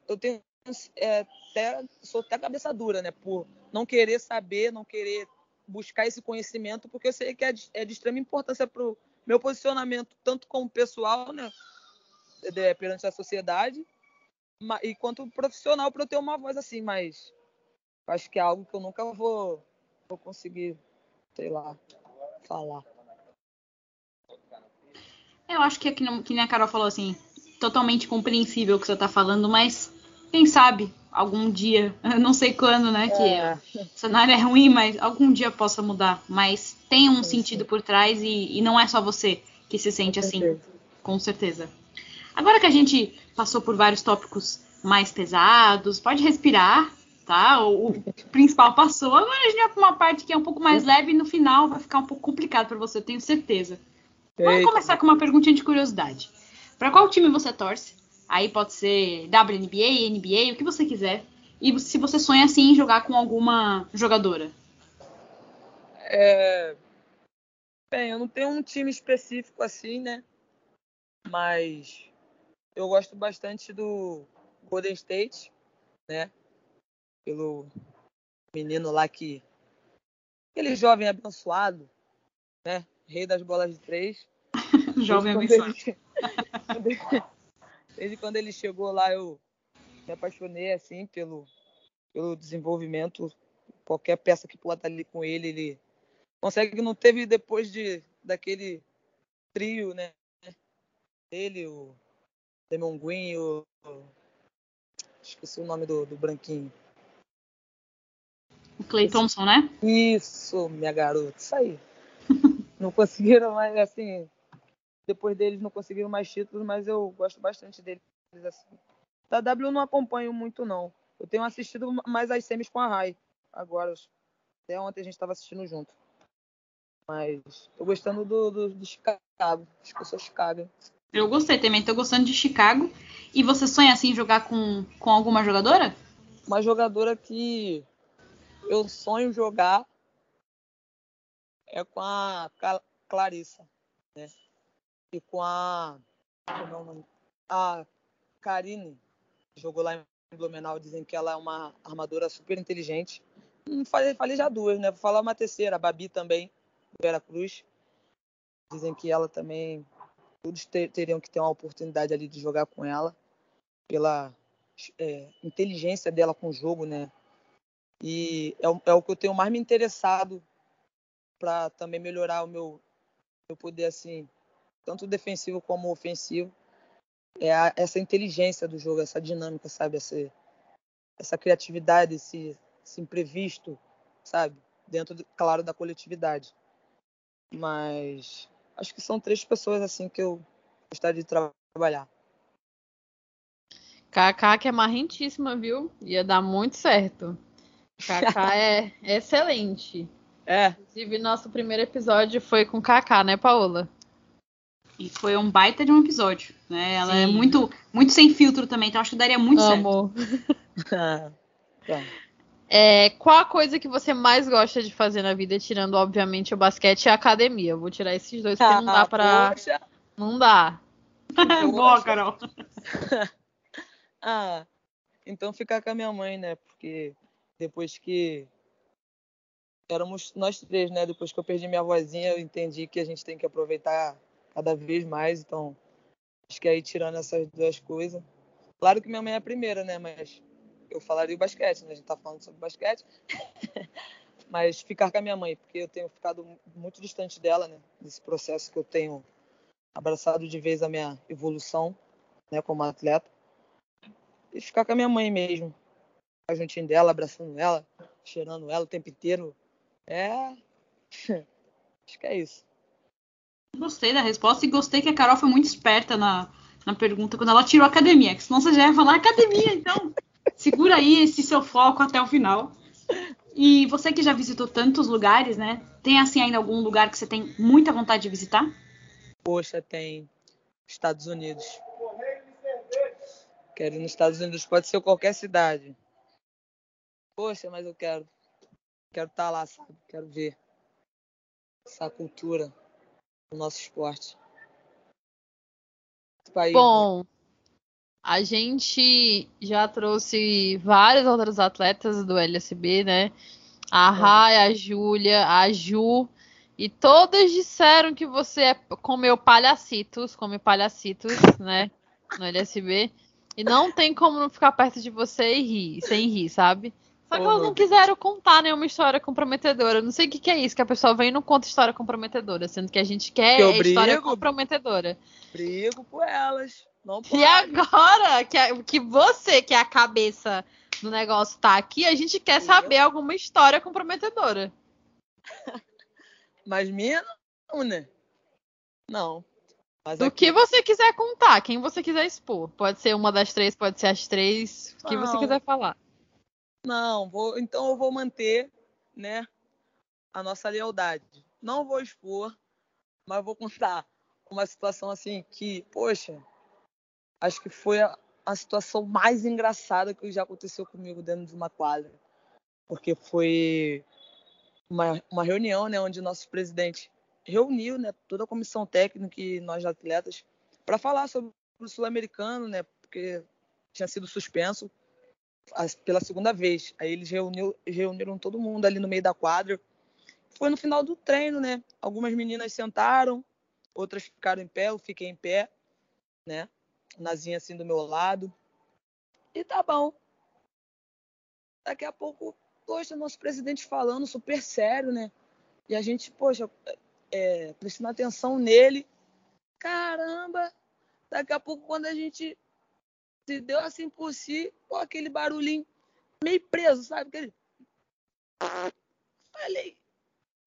E: eu tenho é, até sou até cabeça dura, né? Por não querer saber, não querer buscar esse conhecimento, porque eu sei que é de, é de extrema importância para o meu posicionamento, tanto como pessoal, né? De, perante a sociedade, e quanto profissional para eu ter uma voz assim, mas acho que é algo que eu nunca vou, vou conseguir, sei lá, falar.
D: Eu acho que, que, que nem a Carol falou assim, totalmente compreensível o que você está falando, mas quem sabe algum dia, <laughs> não sei quando, né, que é. o cenário é ruim, mas algum dia possa mudar. Mas tem um sentido sim. por trás e, e, não é só você que se sente com assim, certeza. com certeza. Agora que a gente passou por vários tópicos mais pesados, pode respirar, tá? O, o principal passou. Agora a gente vai para uma parte que é um pouco mais leve e no final vai ficar um pouco complicado para você, eu tenho certeza. Vamos começar com uma perguntinha de curiosidade. Para qual time você torce? Aí pode ser WNBA, NBA, o que você quiser. E se você sonha assim em jogar com alguma jogadora?
E: É... Bem, eu não tenho um time específico assim, né? Mas eu gosto bastante do Golden State, né? Pelo menino lá que. Aquele jovem abençoado, né? Rei das bolas de três. <laughs>
D: jovem abençoado.
E: Ele... <laughs> Desde quando ele chegou lá, eu me apaixonei assim pelo, pelo desenvolvimento. Qualquer peça que pula ali com ele, ele consegue. Não teve depois de daquele trio, né? Ele, o Demon Green, o, esqueci o nome do, do branquinho.
D: Clay Thompson, né?
E: Isso, minha garota, isso aí. <laughs> não conseguiram mais, assim, depois deles não conseguiram mais títulos, mas eu gosto bastante deles. Assim. Da W eu não acompanho muito, não. Eu tenho assistido mais as semis com a Rai, agora. Até ontem a gente estava assistindo junto. Mas tô gostando do, do, do, Chicago. Acho que eu sou Chicago.
D: Eu gostei também, tô gostando de Chicago. E você sonha assim jogar com, com alguma jogadora?
E: Uma jogadora que eu sonho jogar é com a Clarissa, né? e com a. Como é o nome? A Karine, que jogou lá em Blumenau, dizem que ela é uma armadora super inteligente. Hum, falei, falei já duas, né? Vou falar uma terceira, a Babi também, Vera Cruz. Dizem que ela também. Todos ter, teriam que ter uma oportunidade ali de jogar com ela, pela é, inteligência dela com o jogo, né? E é, é, o que eu tenho mais me interessado para também melhorar o meu, meu poder, assim, tanto defensivo como ofensivo, é a, essa inteligência do jogo, essa dinâmica, sabe? Essa, essa criatividade, esse, esse imprevisto, sabe? Dentro, claro, da coletividade. Mas acho que são três pessoas assim que eu gostaria de tra trabalhar.
C: Kaká que é marrentíssima, viu? Ia dar muito certo. Kaká <laughs> é excelente.
E: É.
C: Inclusive, nosso primeiro episódio foi com Kaká, né, Paola?
D: E foi um baita de um episódio, né? Ela é Sim. é muito, muito sem filtro também, então acho que daria muito
C: Amo. <laughs> certo. é, qual a coisa que você mais gosta de fazer na vida, tirando, obviamente, o basquete e a academia? Eu vou tirar esses dois, porque ah, não dá pra. Poxa. Não dá. <laughs>
D: Boa, Carol.
E: ah, então ficar com a minha mãe, né? Porque depois que éramos nós três, né? Depois que eu perdi minha vozinha, eu entendi que a gente tem que aproveitar cada vez mais. Então, acho que aí tirando essas duas coisas. Claro que minha mãe é a primeira, né? Mas eu falaria o basquete, né? A gente tá falando sobre basquete. <laughs> Mas ficar com a minha mãe, porque eu tenho ficado muito distante dela, né? Nesse processo que eu tenho abraçado de vez a minha evolução, né? Como atleta. E ficar com a minha mãe mesmo. Juntinho dela, abraçando ela, cheirando ela o tempo inteiro. É. <laughs> Acho que é isso.
D: Gostei da resposta e gostei que a Carol foi muito esperta na, na pergunta quando ela tirou academia, que senão você já ia falar academia, então segura aí esse seu foco até o final. E você que já visitou tantos lugares, né? Tem assim ainda algum lugar que você tem muita vontade de visitar?
E: Poxa, tem Estados Unidos. Quero ir nos Estados Unidos, pode ser qualquer cidade. Poxa, mas eu quero. Quero estar tá lá, sabe? Quero ver essa cultura no nosso esporte.
C: País, Bom, né? a gente já trouxe vários outros atletas do LSB, né? A Rai, a Júlia, a Ju. E todas disseram que você é, comeu palhacitos, come palhacitos, né? No LSB. E não tem como não ficar perto de você e rir, sem rir, sabe? Só que elas não quiseram contar nenhuma história comprometedora. Não sei o que, que, é isso, que a pessoa vem e não conta história comprometedora, sendo que a gente quer que brigo, história comprometedora.
E: Brigo com elas. Não pode.
C: E agora que, a, que você, que é a cabeça do negócio, tá aqui, a gente quer saber alguma história comprometedora. <laughs>
E: Mas minha não, né? Não.
C: Mas do aqui... que você quiser contar, quem você quiser expor. Pode ser uma das três, pode ser as três, o que você quiser falar.
E: Não, vou, então eu vou manter, né, a nossa lealdade. Não vou expor, mas vou contar uma situação assim que, poxa, acho que foi a, a situação mais engraçada que já aconteceu comigo dentro de uma quadra. Porque foi uma, uma reunião, né, onde o nosso presidente reuniu, né, toda a comissão técnica e nós atletas para falar sobre o sul-americano, né, porque tinha sido suspenso pela segunda vez. Aí eles reuniu, reuniram todo mundo ali no meio da quadra. Foi no final do treino, né? Algumas meninas sentaram, outras ficaram em pé, eu fiquei em pé, né? Nazinha assim do meu lado. E tá bom. Daqui a pouco, poxa, nosso presidente falando super sério, né? E a gente, poxa, é, prestando atenção nele. Caramba! Daqui a pouco, quando a gente se deu assim por si, pô, aquele barulhinho meio preso, sabe? Aquele... Falei,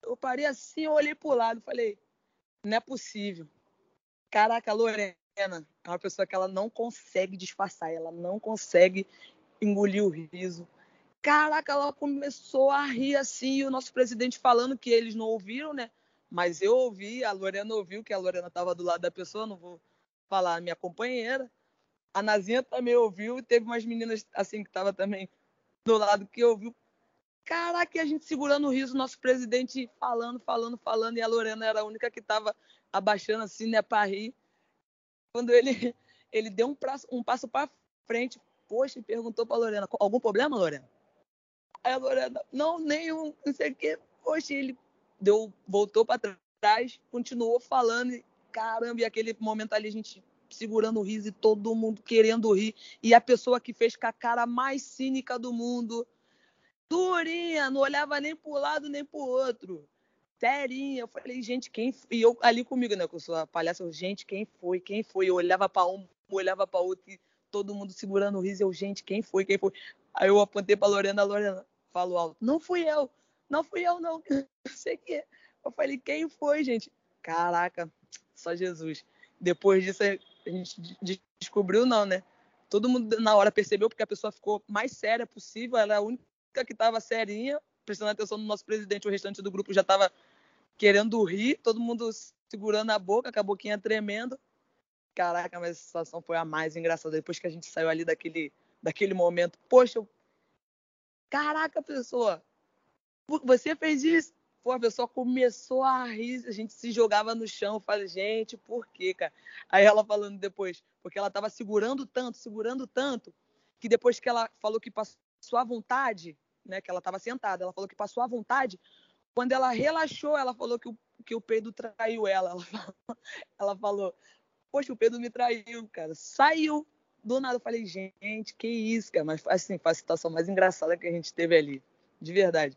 E: eu parei assim, eu olhei pro lado, falei, não é possível. Caraca, a Lorena é uma pessoa que ela não consegue disfarçar, ela não consegue engolir o riso. Caraca, ela começou a rir assim, e o nosso presidente falando que eles não ouviram, né? Mas eu ouvi, a Lorena ouviu, que a Lorena estava do lado da pessoa, não vou falar minha companheira. A Nazinha também ouviu, e teve umas meninas assim que estavam também do lado que ouviu. Caraca, a gente segurando o riso, nosso presidente falando, falando, falando, e a Lorena era a única que estava abaixando assim, né, para rir. Quando ele, <laughs> ele deu um, prazo, um passo para frente, poxa, e perguntou para Lorena: algum problema, Lorena? Aí a Lorena: não, nenhum, não sei o quê. Poxa, ele deu, voltou para trás, continuou falando, e caramba, e aquele momento ali a gente segurando o riso e todo mundo querendo rir. E a pessoa que fez com a cara mais cínica do mundo, durinha, não olhava nem para um lado nem para o outro. Serinha, eu falei, gente, quem foi? E eu ali comigo, né, que eu sou a palhaça, eu, gente, quem foi? Quem foi? Eu olhava para um, olhava para outro, e todo mundo segurando o riso, eu, gente, quem foi? Quem foi? Aí eu apontei para Lorena, a Lorena falou alto, não fui eu, não fui eu, não, <laughs> não sei o que. Eu falei, quem foi, gente? Caraca, só Jesus. Depois disso, a gente descobriu, não, né? Todo mundo na hora percebeu, porque a pessoa ficou mais séria possível, ela é a única que estava serinha, prestando atenção no nosso presidente, o restante do grupo já estava querendo rir, todo mundo segurando a boca, com a boquinha tremendo. Caraca, mas a situação foi a mais engraçada. Depois que a gente saiu ali daquele, daquele momento, poxa, eu... caraca, pessoa, você fez isso? Pô, a pessoa começou a rir, a gente se jogava no chão. Falei, gente, por quê, cara? Aí ela falando depois, porque ela tava segurando tanto, segurando tanto, que depois que ela falou que passou à vontade, né, que ela tava sentada, ela falou que passou à vontade, quando ela relaxou, ela falou que o, que o Pedro traiu ela. Ela falou, <laughs> ela falou, poxa, o Pedro me traiu, cara. Saiu. Do nada eu falei, gente, que isso, cara. Mas assim, foi a situação mais engraçada que a gente teve ali. De verdade.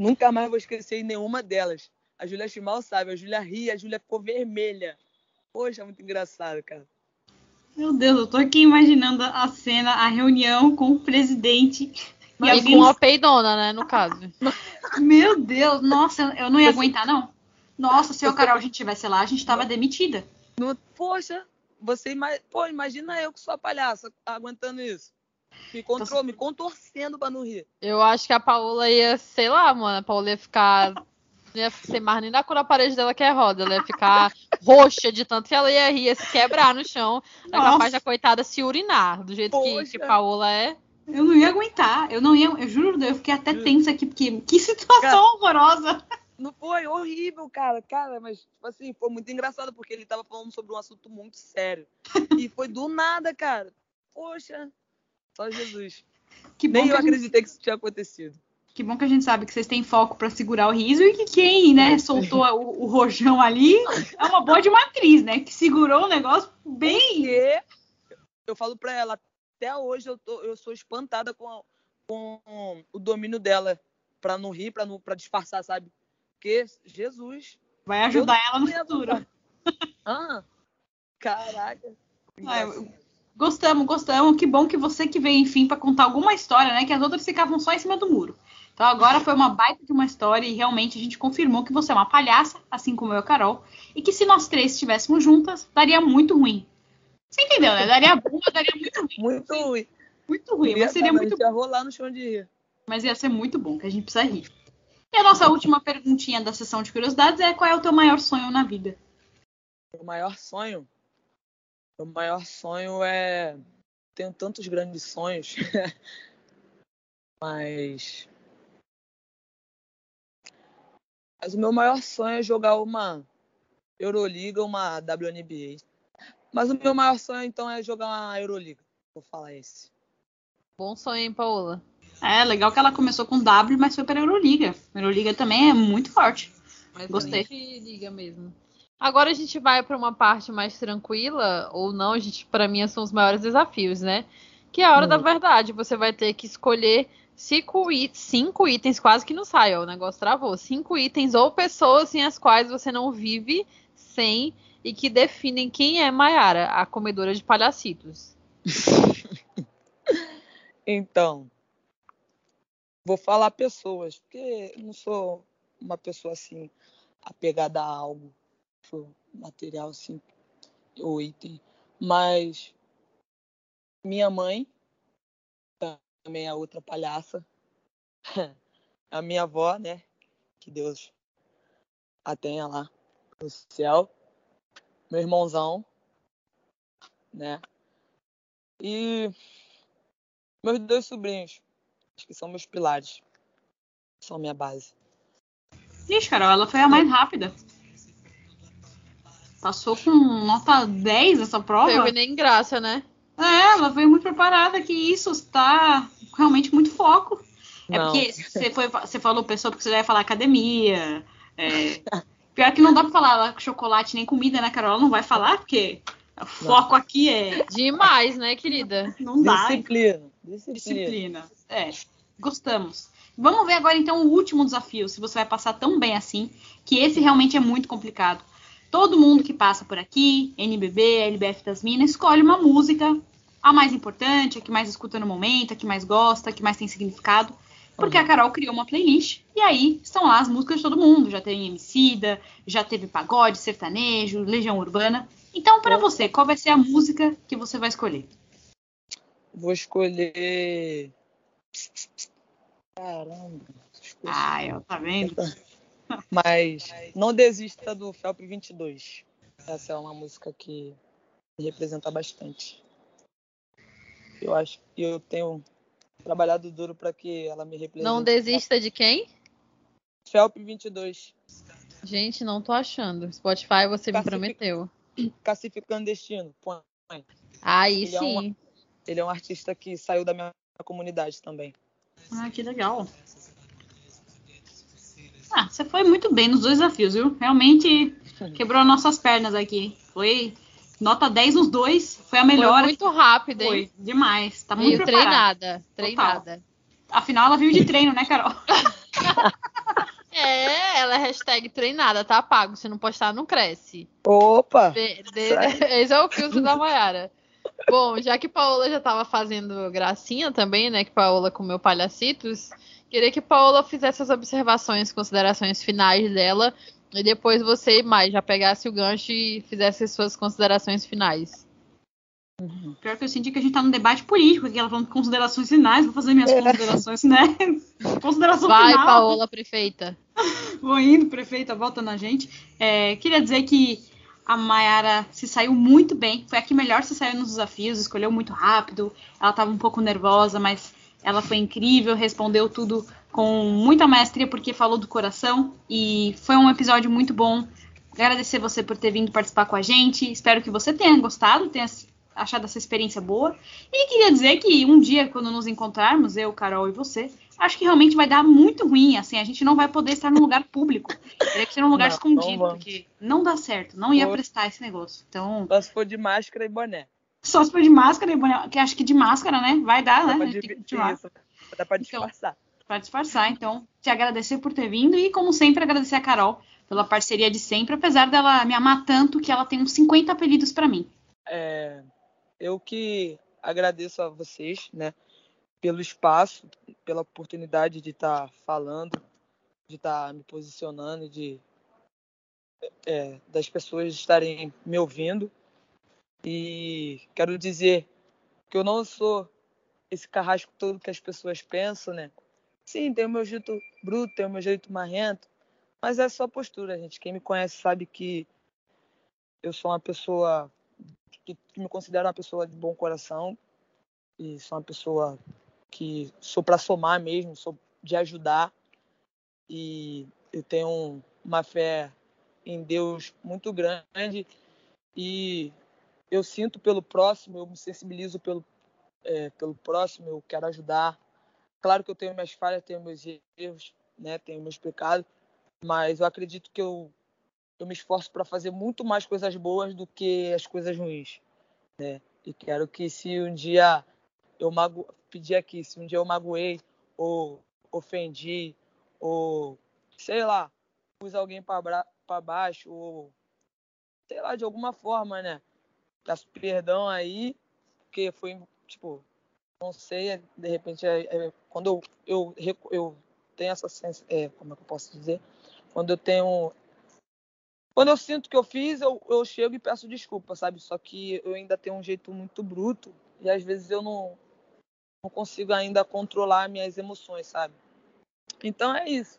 E: Nunca mais vou esquecer nenhuma delas. A Júlia Chimal sabe, a Júlia ria, a Júlia ficou vermelha. Poxa, muito engraçado, cara.
D: Meu Deus, eu tô aqui imaginando a cena, a reunião com o presidente.
C: E, e com a peidona, né, no caso. <laughs>
D: Meu Deus, nossa, eu não ia aguentar, não. Nossa, se o Carol a gente tivesse lá, a gente tava demitida.
E: Poxa, você pô, imagina eu que sou a palhaça aguentando isso. Me, control, me contorcendo pra não rir.
C: Eu acho que a Paola ia, sei lá, mano, a Paola ia ficar. Não ia ser mais nem da cor da parede dela que é roda. Ela ia ficar <laughs> roxa de tanto que ela ia rir, ia se quebrar no chão. É capaz da coitada se urinar, do jeito que, que Paola é.
D: Eu não ia aguentar. Eu não ia. Eu juro, eu fiquei até tensa aqui, porque que situação cara, horrorosa.
E: Não foi horrível, cara. Cara, mas, tipo assim, foi muito engraçado, porque ele tava falando sobre um assunto muito sério. e foi do nada, cara. Poxa, só Jesus. Que Nem eu acreditei que isso tinha acontecido.
D: Que bom que a gente sabe que vocês têm foco para segurar o riso e que quem, né, soltou o, o, rojão ali é uma boa de uma atriz, né? Que segurou o negócio bem.
E: Porque eu falo para ela, até hoje eu, tô, eu sou espantada com, a, com o domínio dela para não rir, para não para disfarçar, sabe? Porque Jesus
D: vai ajudar ela no futuro.
E: Ah, caraca.
D: Ah, Gostamos, gostamos. Que bom que você que veio, enfim, para contar alguma história, né? Que as outras ficavam só em cima do muro. Então agora foi uma baita de uma história e realmente a gente confirmou que você é uma palhaça, assim como eu e a Carol, e que se nós três estivéssemos juntas, daria muito ruim. Você entendeu, né? Daria boa, daria muito ruim.
E: Muito ruim.
D: Muito ruim, mas seria muito
E: bom. rolar no chão de rir.
D: Mas ia ser muito bom, que a gente precisa rir. E a nossa última perguntinha da sessão de curiosidades é qual é o teu maior sonho na vida?
E: O maior sonho? Meu maior sonho é. Tenho tantos grandes sonhos, <laughs> mas. Mas o meu maior sonho é jogar uma Euroliga, uma WNBA. Mas o meu maior sonho então é jogar uma Euroliga. Vou falar esse.
C: Bom sonho, hein, Paola?
D: É, legal que ela começou com W, mas foi para a Euroliga. A Euroliga também é muito forte.
C: Mas
D: Gostei.
C: liga mesmo. Agora a gente vai para uma parte mais tranquila, ou não, a gente, para mim, são os maiores desafios, né? Que é a hora da
E: Hum.
C: verdade. Você vai ter que escolher cinco, it- cinco itens, quase que não sai, ó, o negócio travou. Cinco itens ou pessoas sem as quais você não vive sem e que definem quem é Maiara, a comedora de palhacitos. <laughs>
E: Então, vou falar pessoas, porque eu não sou uma pessoa assim apegada a algo, material assim, ou item, mas minha mãe também é outra palhaça, <laughs> a minha avó, né, que Deus a tenha lá no céu, meu irmãozão, né, e meus dois sobrinhos, acho que são meus pilares. São minha base.
D: Ixi, Carol, ela foi a mais rápida. Passou com nota 10 essa prova.
C: Teve nem graça, né?
D: É, ela veio muito preparada, que isso está realmente muito foco. É
E: Não.
D: porque você, foi, você falou pessoa porque você já ia falar academia. é. Pior que não dá pra falar chocolate nem comida, né, Carol? Ela não vai falar, porque o foco aqui é.
C: Demais, né, querida? <laughs>
D: Não dá.
E: Disciplina. Disciplina.
D: Disciplina. É, gostamos. Vamos ver agora então o último desafio, se você vai passar tão bem assim, que esse realmente é muito complicado. Todo mundo que passa por aqui, NBB, LBF das Minas, escolhe uma música, a mais importante, a que mais escuta no momento, a que mais gosta, a que mais tem significado. Porque a Carol criou uma playlist e aí estão lá as músicas de todo mundo. Já tem Emicida, já teve pagode, sertanejo, Legião Urbana. Então, para você, qual vai ser a música que você vai escolher?
E: Vou escolher. Caramba. escolhi.
D: Ah, eu, tá vendo?
E: Mas não desista do Felp 22. Essa é uma música que me representa bastante. Eu acho que eu tenho trabalhado duro para que ela me represente.
C: Não desista de quem?
E: Felp 22.
C: Gente, não tô achando. Spotify, você me prometeu.
E: Cacife Clandestino. Põe.
C: Aí
E: Ele é
C: sim.
E: uma- Ele é um artista que saiu da minha comunidade também.
D: Ah, que legal. Ah, você foi muito bem nos dois desafios, viu? Realmente quebrou nossas pernas aqui. Foi nota 10 nos dois. Foi a melhor.
C: Foi muito rápido, hein?
D: Foi demais. Tá muito
C: Meio
D: preparada.
C: treinada. Treinada.
D: Afinal, ela viu de treino, né, Carol? <laughs>
C: É, ela é hashtag treinada, tá pago. Se não postar, não cresce.
E: Opa!
C: De- de- <laughs> esse é o filtro da Mayara. Bom, já que Paola já tava fazendo gracinha também, né? Que Paola comeu palhacitos, queria que Paola fizesse as observações, considerações finais dela. E depois você e mais já pegasse o gancho e fizesse as suas considerações finais.
D: Pior que eu senti que a gente tá num debate político aqui. Ela falando de considerações finais. Vou fazer minhas considerações, né? <laughs> Consideração
C: Vai,
D: final.
C: Paola, prefeita. <laughs>
D: Vou indo, prefeita, volta na gente. É, queria dizer que a Mayara se saiu muito bem. Foi a que melhor se saiu nos desafios, escolheu muito rápido. Ela estava um pouco nervosa, mas ela foi incrível, respondeu tudo com muita maestria, porque falou do coração. E foi um episódio muito bom. Agradecer você por ter vindo participar com a gente. Espero que você tenha gostado, tenha achado essa experiência boa. E queria dizer que um dia, quando nos encontrarmos, eu, Carol e você, acho que realmente vai dar muito ruim, assim, a gente não vai poder estar num lugar público. Teria que ser num lugar
E: Não,
D: escondido,
E: não
D: porque não dá certo, não ia prestar esse negócio. Então,
E: se for de máscara e boné.
D: Só se for de máscara, e boné, que acho que de máscara, né? Vai dar,
E: Dá
D: né?
E: pra isso. Dá pra
D: Então.
E: disfarçar.
D: pra disfarçar. Então, te agradecer por ter vindo e, como sempre, agradecer a Carol pela parceria de sempre, apesar dela me amar tanto que ela tem uns 50 apelidos pra mim.
E: É, eu que agradeço a vocês, né, pelo espaço, pela oportunidade de estar falando, de estar me posicionando, de é, das pessoas estarem me ouvindo. E quero dizer que eu não sou esse carrasco todo que as pessoas pensam, né? Sim, tem o meu jeito bruto, tem o meu jeito marrento, mas é só postura, gente. Quem me conhece sabe que eu sou uma pessoa que, me considero uma pessoa de bom coração e sou uma pessoa que sou para somar mesmo, sou de ajudar e eu tenho uma fé em Deus muito grande e eu sinto pelo próximo, eu me sensibilizo pelo, é, pelo próximo, eu quero ajudar. Claro que eu tenho minhas falhas, tenho meus erros, né, tenho meus pecados, mas eu acredito que eu, eu me esforço para fazer muito mais coisas boas do que as coisas ruins, né? E quero que se um dia eu mago, pedir aqui, se um dia eu magoei ou ofendi ou sei lá, pus alguém para baixo ou sei lá de alguma forma, né? Peço perdão aí, porque foi tipo, não sei, de repente é, é, quando eu, eu, eu tenho essa sensação, é, como é que eu posso dizer? Quando eu tenho quando eu sinto que eu fiz, eu, eu chego e peço desculpa, sabe? Só que eu ainda tenho um jeito muito bruto e às vezes eu não, não consigo ainda controlar minhas emoções, sabe? Então é isso.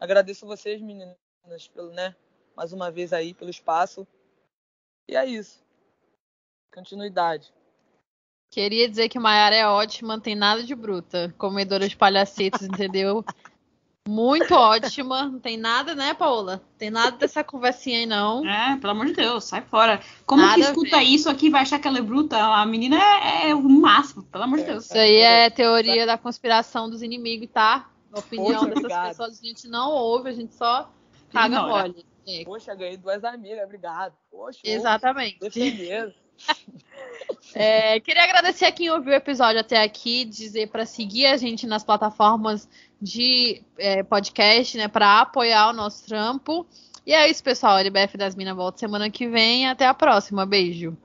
E: Agradeço vocês, meninas, pelo, né? Mais uma vez aí pelo espaço. E é isso. Continuidade.
C: Queria dizer que Maiara é ótima, não tem nada de bruta. Comedora de palhacetes, entendeu? Muito ótima. Não tem nada, né, Paola? Tem nada dessa conversinha aí, não.
D: É, pelo amor de Deus, sai fora. Como nada que escuta isso aqui vai achar que ela é bruta? A menina é, é o máximo, pelo amor de Deus.
C: Isso aí é teoria da conspiração dos inimigos, tá? A opinião Poxa, dessas obrigado. pessoas a gente não ouve, a gente só caga mole.
E: É. Poxa, ganhei duas amigas, obrigado. Poxa,
C: Exatamente. <laughs> É, queria agradecer a quem ouviu o episódio até aqui, dizer para seguir a gente nas plataformas de é, podcast, né, para apoiar o nosso trampo. E é isso, pessoal. LBF das Minas volta semana que vem. Até a próxima. Beijo.